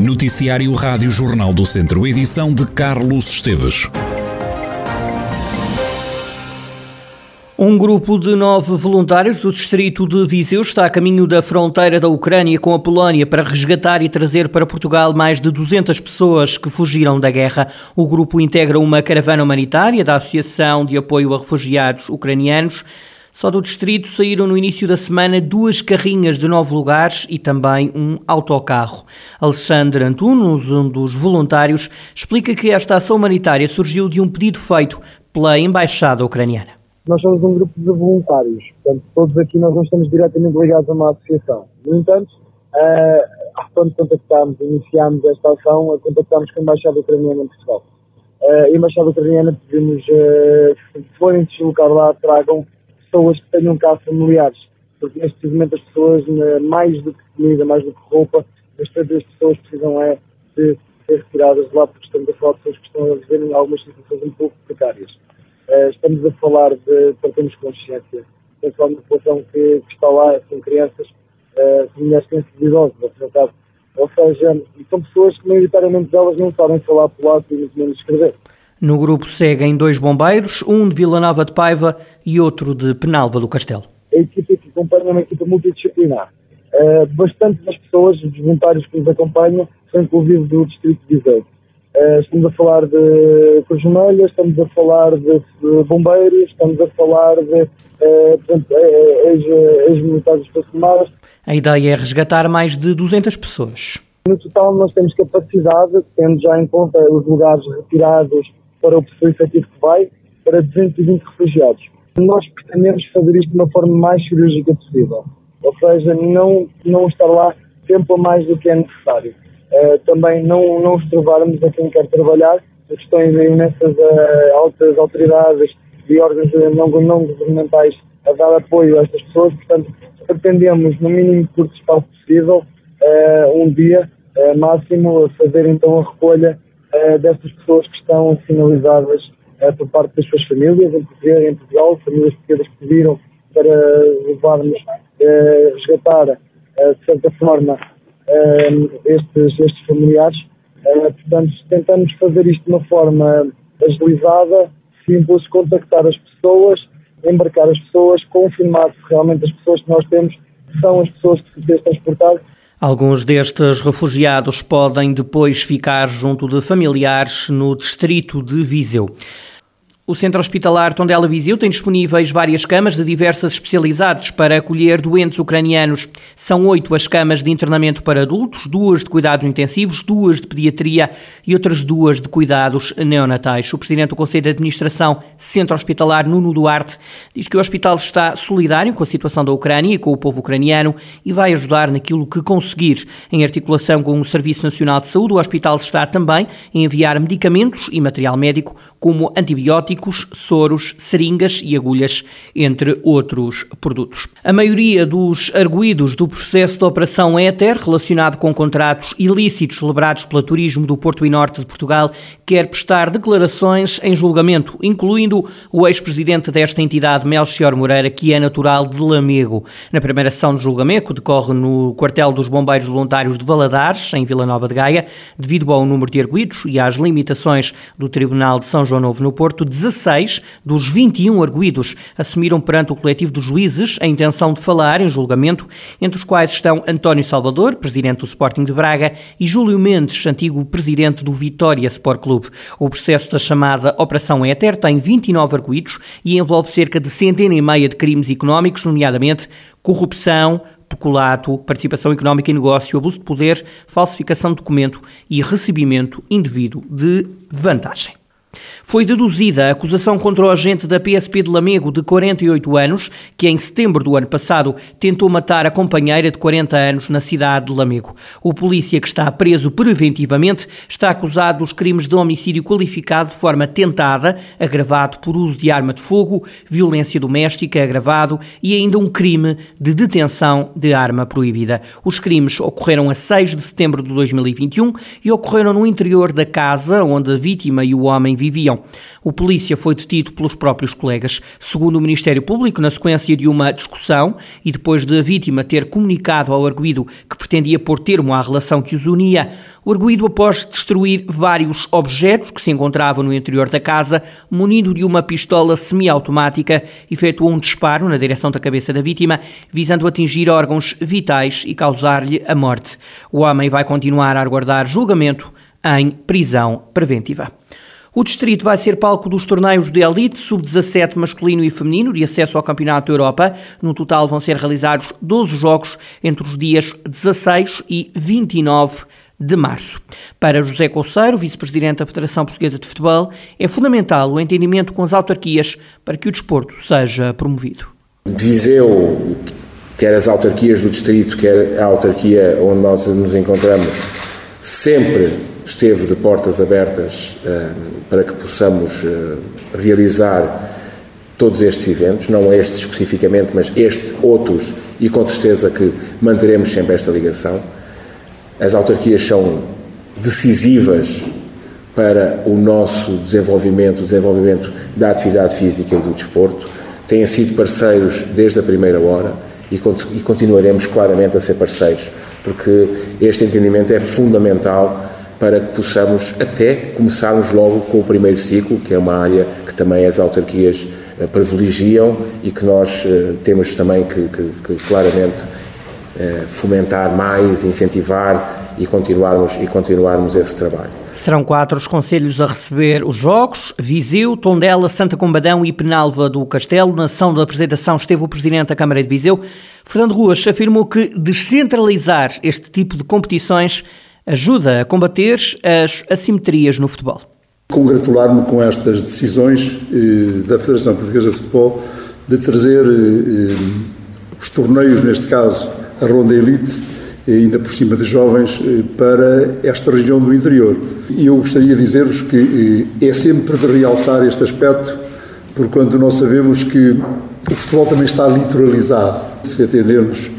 Noticiário Rádio Jornal do Centro, edição de Carlos Esteves. Um grupo de nove voluntários do distrito de Viseu está a caminho da fronteira da Ucrânia com a Polónia para resgatar e trazer para Portugal mais de 200 pessoas que fugiram da guerra. O grupo integra uma caravana humanitária da Associação de Apoio a Refugiados Ucranianos. Só do distrito saíram no início da semana duas carrinhas de nove lugares e também um autocarro. Alexandre Antunes, um dos voluntários, explica que esta ação humanitária surgiu de um pedido feito pela Embaixada Ucraniana. Nós somos um grupo de voluntários, portanto, todos aqui nós não estamos diretamente ligados a uma associação. No entanto, uh, quando contactámos, iniciámos esta ação, contactámos com a Embaixada Ucraniana em Portugal. Uh, a Embaixada Ucraniana pedimos, uh, se forem deslocar lá, tragam pessoas que tenham cá familiares, porque neste momento as pessoas, mais do que comida, mais do que roupa, as pessoas precisam é de ser retiradas de lá, porque estamos a falar de pessoas que estão a viver em algumas situações um pouco precárias. Uh, estamos a falar de, para termos consciência, de uma população que, que, está lá, são crianças, são mulheres crianças idosas. Ou seja, são pessoas que maioritariamente elas não sabem falar polaco e muito menos escrever. No grupo seguem dois bombeiros, um de Vila Nova de Paiva e outro de Penalva do Castelo. A equipa que acompanha é uma equipa multidisciplinar. Uh, bastante das pessoas, dos voluntários que nos acompanham, são inclusive do Distrito de Viseu. Uh, estamos a falar de Cruz Vermelha, estamos a falar de, de, bombeiros, estamos a falar de uh, ex-militares ex A ideia é resgatar mais de 200 pessoas. No total, nós temos capacidade, tendo já em conta os lugares retirados para o perfil efetivo que vai, para 220 refugiados. Nós pretendemos fazer isto de uma forma mais cirúrgica possível, ou seja, não, não estar lá tempo a mais do que é necessário. Uh, também não, não estrovarmos a quem quer trabalhar, questões aí nessas uh, altas autoridades e órgãos não, não governamentais a dar apoio a estas pessoas, portanto, pretendemos, no mínimo curto espaço possível, uh, um dia máximo, fazer então a recolha uh, dessas pessoas que estão sinalizadas uh, por parte das suas famílias em Portugal, em Portugal famílias portuguesas que pediram para levarmos, uh, resgatar, de certa forma, estes, estes familiares. portanto, tentamos fazer isto de uma forma agilizada, simples, contactar as pessoas, embarcar as pessoas, confirmar se realmente as pessoas que nós temos são as pessoas que se transportar Alguns destes refugiados podem depois ficar junto de familiares no distrito de Viseu. O Centro Hospitalar Tondela Viseu tem disponíveis várias camas de diversas especialidades para acolher doentes ucranianos. São oito as camas de internamento para adultos, duas de cuidados intensivos, duas de pediatria e outras duas de cuidados neonatais. O Presidente do Conselho de Administração Centro Hospitalar, Nuno Duarte, diz que o hospital está solidário com a situação da Ucrânia e com o povo ucraniano e vai ajudar naquilo que conseguir. Em articulação com o Serviço Nacional de Saúde, o hospital está também a enviar medicamentos e material médico como antibióticos soros, seringas e agulhas, entre outros produtos. A maioria dos arguídos do processo de Operação Éter, relacionado com contratos ilícitos celebrados pela Turismo do Porto e Norte de Portugal, quer prestar declarações em julgamento, incluindo o ex-presidente desta entidade, Melchior Moreira, que é natural de Lamego. Na primeira sessão de julgamento, que decorre no quartel dos Bombeiros Voluntários de Valadares, em Vila Nova de Gaia, devido ao número de arguídos e às limitações do Tribunal de São João Novo no Porto, 16 dos 21 arguídos assumiram perante o coletivo dos juízes a intenção de falar em julgamento, entre os quais estão António Salvador, presidente do Sporting de Braga, e Júlio Mendes, antigo presidente do Vitória Sport Clube. O processo da chamada Operação Éter tem 29 arguídos e envolve cerca de centena e meia de crimes económicos, nomeadamente corrupção, peculato, participação económica em negócio, abuso de poder, falsificação de documento e recebimento indevido de vantagem. Foi deduzida a acusação contra o agente da PSP de Lamego, de 48 anos, que em setembro do ano passado tentou matar a companheira de 40 anos na cidade de Lamego. O polícia, que está preso preventivamente, está acusado dos crimes de homicídio qualificado de forma tentada, agravado por uso de arma de fogo, violência doméstica agravado e ainda um crime de detenção de arma proibida. Os crimes ocorreram a 6 de setembro de 2021 e ocorreram no interior da casa onde a vítima e o homem viviam. O polícia foi detido pelos próprios colegas. Segundo o Ministério Público, na sequência de uma discussão e depois de a vítima ter comunicado ao arguído que pretendia pôr termo à relação que os unia, o arguído, após destruir vários objetos que se encontravam no interior da casa, munido de uma pistola semiautomática, efetuou um disparo na direção da cabeça da vítima, visando atingir órgãos vitais e causar-lhe a morte. O homem vai continuar a aguardar julgamento em prisão preventiva. O distrito vai ser palco dos torneios de elite sub-17 masculino e feminino de acesso ao Campeonato da Europa. No total vão ser realizados 12 jogos entre os dias 16 e 29 de março. Para José Coceiro, vice-presidente da Federação Portuguesa de Futebol, é fundamental o entendimento com as autarquias para que o desporto seja promovido. Viseu, quer as autarquias do distrito, quer a autarquia onde nós nos encontramos, sempre esteve de portas abertas uh, para que possamos uh, realizar todos estes eventos, não este especificamente, mas este, outros, e com certeza que manteremos sempre esta ligação. As autarquias são decisivas para o nosso desenvolvimento, o desenvolvimento da atividade física e do desporto. Têm sido parceiros desde a primeira hora e continuaremos claramente a ser parceiros, porque este entendimento é fundamental para que possamos até começarmos logo com o primeiro ciclo, que é uma área que também as autarquias eh, privilegiam e que nós eh, temos também que, que, que claramente eh, fomentar mais, incentivar e continuarmos, e continuarmos esse trabalho. Serão quatro os conselhos a receber os jogos: Viseu, Tondela, Santa Combadão e Penalva do Castelo. Na sessão da apresentação esteve o Presidente da Câmara de Viseu. Fernando Ruas afirmou que descentralizar este tipo de competições ajuda a combater as assimetrias no futebol. Congratular-me com estas decisões eh, da Federação Portuguesa de Futebol de trazer eh, os torneios, neste caso a Ronda Elite, ainda por cima de jovens, eh, para esta região do interior. E eu gostaria de dizer-vos que eh, é sempre de realçar este aspecto, porque quando nós sabemos que o futebol também está litoralizado. Se atendermos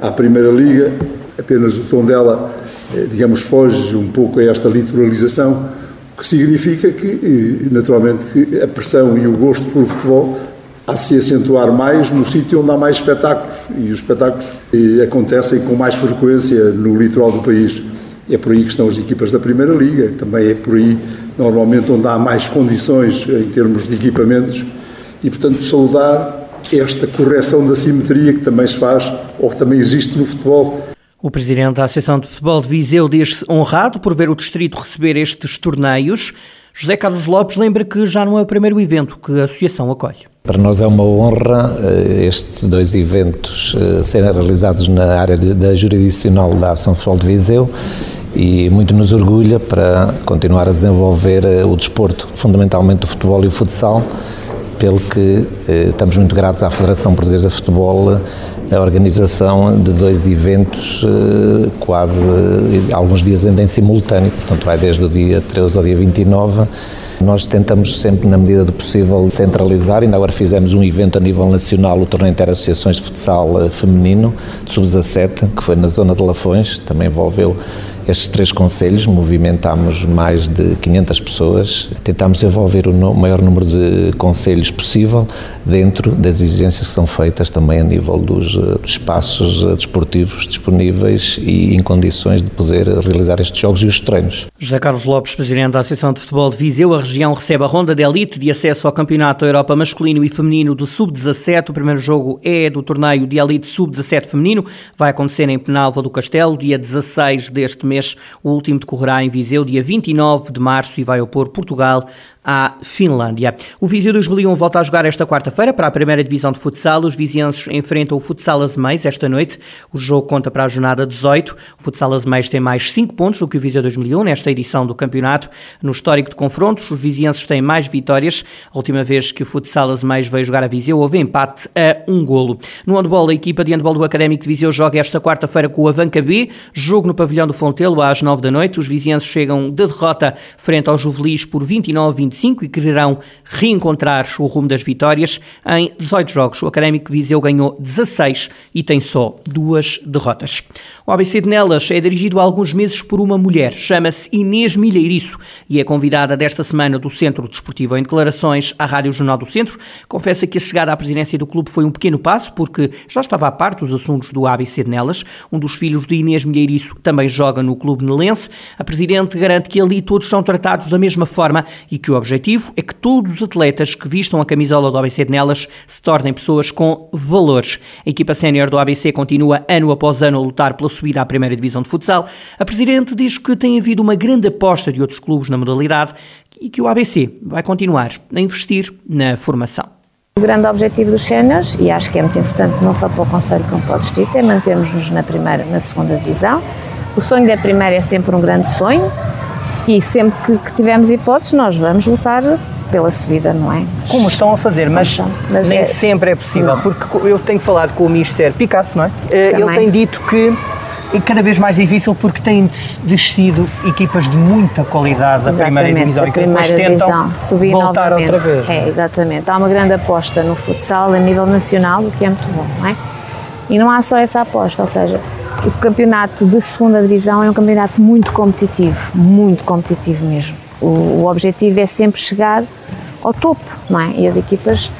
à Primeira Liga, apenas o tom dela, eh, digamos, foge um pouco a esta litoralização, o que significa que, naturalmente, que a pressão e o gosto pelo futebol a se acentuar mais no sítio onde há mais espetáculos e os espetáculos eh, acontecem com mais frequência no litoral do país. É por aí que estão as equipas da Primeira Liga, também é por aí, normalmente, onde há mais condições em termos de equipamentos e, portanto, saudar esta correção da simetria que também se faz ou que também existe no futebol. O presidente da Associação de Futebol de Viseu diz-se honrado por ver o distrito receber estes torneios. José Carlos Lopes lembra que já não é o primeiro evento que a associação acolhe. Para nós é uma honra eh, estes dois eventos eh, serem realizados na área da jurisdicional da Ação Futebol de Viseu e muito nos orgulha para continuar a desenvolver eh, o desporto, fundamentalmente o futebol e o futsal, pelo que estamos muito gratos à Federação Portuguesa de Futebol a organização de dois eventos quase alguns dias ainda em simultâneo, portanto vai desde o dia 13 ao dia 29 nós tentamos sempre, na medida do possível, centralizar. Ainda agora fizemos um evento a nível nacional, o Torneio Interassociações de Futsal eh, Feminino, de Sub-17, que foi na zona de Lafões, também envolveu estes três conselhos, movimentámos mais de 500 pessoas, tentámos envolver o maior número de conselhos possível dentro das exigências que são feitas também a nível dos, eh, dos espaços eh, desportivos disponíveis e em condições de poder realizar estes jogos e os treinos. José Carlos Lopes, Presidente da Associação de Futebol de Viseu, a região recebe a ronda de elite de acesso ao Campeonato da Europa masculino e feminino do Sub-17. O primeiro jogo é do torneio de elite Sub-17 feminino, vai acontecer em Penalva do Castelo, dia 16 deste mês. O último decorrerá em Viseu, dia 29 de março, e vai opor Portugal à Finlândia. O Viseu 2001 volta a jogar esta quarta-feira para a primeira divisão de futsal. Os vizienses enfrentam o Futsal Azeméis esta noite. O jogo conta para a jornada 18. O Futsal Azeméis tem mais 5 pontos do que o Viseu 2001 nesta edição do campeonato. No histórico de confrontos, os vizienses têm mais vitórias. A última vez que o Futsal Azeméis veio jogar a Viseu houve empate a um golo. No handball, a equipa de handball do Académico de Viseu joga esta quarta-feira com o Avanca B. Jogo no pavilhão do Fontelo às 9 da noite. Os vizienses chegam de derrota frente aos Juvelis por 29-25 25 e quererão reencontrar o rumo das vitórias. Em 18 jogos, o Académico Viseu ganhou 16 e tem só duas derrotas. O ABC de Nelas é dirigido há alguns meses por uma mulher, chama-se Inês Milheiriço e é convidada desta semana do Centro Desportivo. Em declarações à Rádio Jornal do Centro, confessa que a chegada à presidência do clube foi um pequeno passo, porque já estava a par dos assuntos do ABC de Nelas. Um dos filhos de Inês Milheiriço também joga no clube nelense. A presidente garante que ali todos são tratados da mesma forma e que o objetivo é que todos os atletas que vistam a camisola do ABC de Nelas se tornem pessoas com valores. A equipa sénior do ABC continua ano após ano a lutar pela subida à primeira divisão de futsal. A presidente diz que tem havido uma grande aposta de outros clubes na modalidade e que o ABC vai continuar a investir na formação. O grande objetivo dos séniores, e acho que é muito importante não só para o Conselho como para o Distrito, é mantermos-nos na primeira, na segunda divisão. O sonho da primeira é sempre um grande sonho e sempre que, que tivermos hipóteses nós vamos lutar pela subida, não é? Como estão a fazer, mas, mas nem é... sempre é possível, não. porque eu tenho falado com o Mister Picasso, não é? Eh, Também. Ele tem dito que é cada vez mais difícil porque têm descido equipas de muita qualidade da primeira divisão e que depois tentam subir voltar novamente. outra vez. É, exatamente. Há uma grande aposta no futsal a nível nacional, o que é muito bom, não é? E não há só essa aposta, ou seja, o campeonato de segunda divisão é um campeonato muito competitivo, muito competitivo mesmo. O, o objetivo é sempre chegar ao topo, não é? E as equipas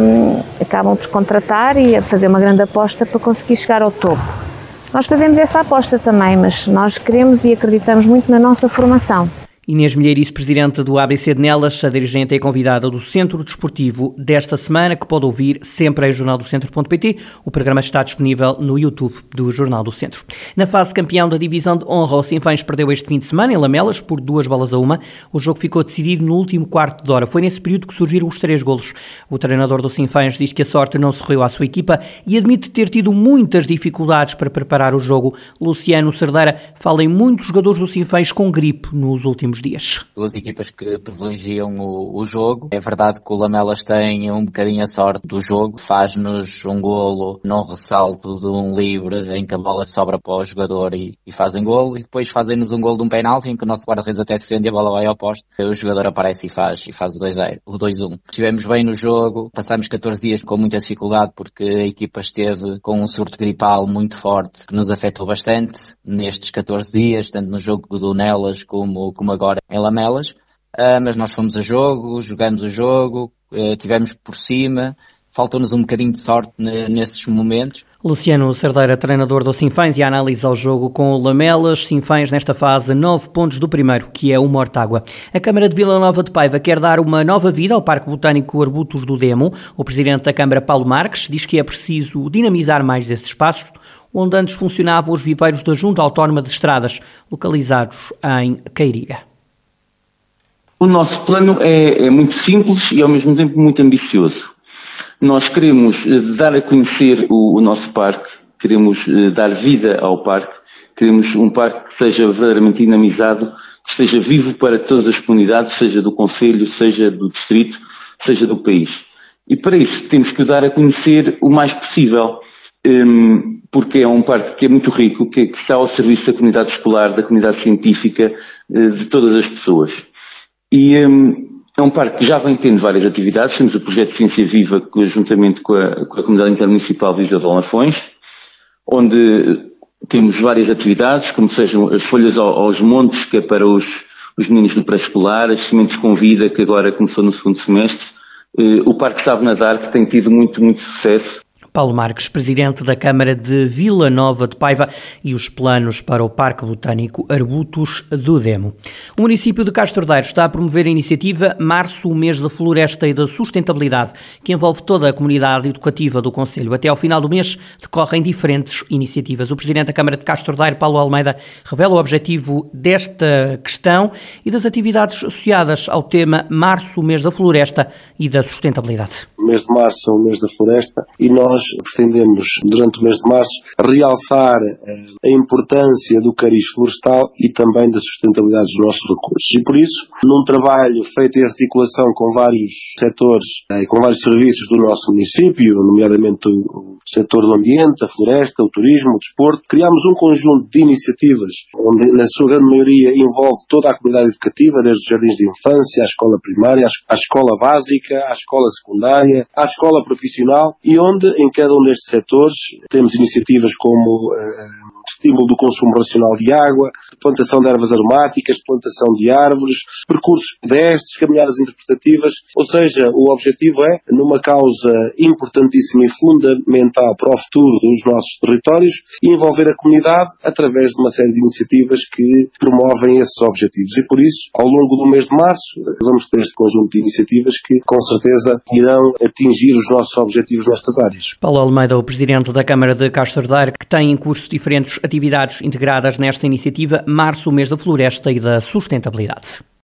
hum, acabam por contratar e fazer uma grande aposta para conseguir chegar ao topo. Nós fazemos essa aposta também, mas nós queremos e acreditamos muito na nossa formação. Inês Milheirice, presidente do ABC de Nelas, a dirigente é convidada do Centro Desportivo desta semana, que pode ouvir sempre em jornaldocentro.pt. O programa está disponível no YouTube do Jornal do Centro. Na fase campeão da divisão de honra, o Sinfãs perdeu este fim de semana em Lamelas por duas bolas a uma. O jogo ficou decidido no último quarto de hora. Foi nesse período que surgiram os três golos. O treinador do Sinfãs diz que a sorte não sorriu à sua equipa e admite ter tido muitas dificuldades para preparar o jogo. Luciano Cerdeira fala em muitos jogadores do Sinfãs com gripe nos últimos últimos dias. Duas equipas que privilegiam o, o, jogo. É verdade que o Lamelas tem um bocadinho a sorte do jogo, faz-nos um golo num ressalto de um livre em que a bola sobra para o jogador e, e fazem golo, e depois fazem-nos um golo de um penalti em que o nosso guarda-redes até defende a bola vai ao poste. O jogador aparece e faz, e faz o 2-0, o 2-1. Estivemos bem no jogo, passamos 14 dias com muita dificuldade porque a equipa esteve com um surto gripal muito forte que nos afetou bastante nestes 14 dias, tanto no jogo do Nelas como, como agora em Lamelas, uh, mas nós fomos a jogo, jogamos o jogo, uh, tivemos por cima, faltou-nos um bocadinho de sorte nesses momentos. Luciano Cerdeira, treinador do Sinfãs e a análise ao jogo com o Lamelas. Sinfãs nesta fase, nove pontos do primeiro, que é o Mortágua. A Câmara de Vila Nova de Paiva quer dar uma nova vida ao Parque Botânico Arbutos do Demo. O presidente da Câmara, Paulo Marques, diz que é preciso dinamizar mais esses espaços, onde antes funcionavam os viveiros da Junta Autónoma de Estradas, localizados em Queiria. O nosso plano é, é, muito simples e ao mesmo tempo muito ambicioso. Nós queremos eh, dar a conhecer o, o nosso parque, queremos eh, dar vida ao parque, queremos um parque que seja verdadeiramente dinamizado, que esteja vivo para todas as comunidades, seja do Conselho, seja do Distrito, seja do país. E para isso temos que dar a conhecer o mais possível, ehm, porque é um parque que é muito rico, que está ao serviço da comunidade escolar, da comunidade científica, eh, de todas as pessoas. E um, é um parque que já vem tendo várias atividades. Temos o projeto Ciência Viva, juntamente com a, com a Comunidade Intermunicipal de Vila de Lafões, onde temos várias atividades, como sejam as folhas aos montes, que é para os, os meninos do pré-escolar, as sementes com vida, que agora começou no segundo semestre, eh, o Parque Sabe Nadar, que tem tido muito, muito sucesso Paulo Marques, presidente da Câmara de Vila Nova de Paiva e os planos para o Parque Botânico Arbutos do Demo. O município de Castro Daire está a promover a iniciativa Março, o mês da floresta e da sustentabilidade, que envolve toda a comunidade educativa do Conselho. Até ao final do mês decorrem diferentes iniciativas. O presidente da Câmara de Castro Daire, Paulo Almeida, revela o objetivo desta questão e das atividades associadas ao tema Março, o mês da floresta e da sustentabilidade. O mês de março é o mês da floresta e nós pretendemos, durante o mês de março, realçar eh, a importância do cariz florestal e também da sustentabilidade dos nossos recursos. E por isso, num trabalho feito em articulação com vários setores e com vários serviços do nosso município, nomeadamente o setor do ambiente, a floresta, o turismo, o desporto, criámos um conjunto de iniciativas onde, na sua grande maioria, envolve toda a comunidade educativa, desde os jardins de infância, à escola primária, à escola básica, à escola secundária, à escola profissional e onde, em cada um destes setores, temos iniciativas como uh, estímulo do consumo racional de água, plantação de ervas aromáticas, plantação de árvores, percursos pedestres, caminhadas interpretativas, ou seja, o objetivo é, numa causa importantíssima e fundamental para o futuro dos nossos territórios, envolver a comunidade através de uma série de iniciativas que promovem esses objetivos. E por isso, ao longo do mês de março, vamos ter este conjunto de iniciativas que, com certeza, irão atingir os nossos objetivos nestas áreas. Paulo Almeida, o Presidente da Câmara de Castro Daire, que tem em curso diferentes atividades integradas nesta iniciativa Março, mês da floresta e da sustentabilidade.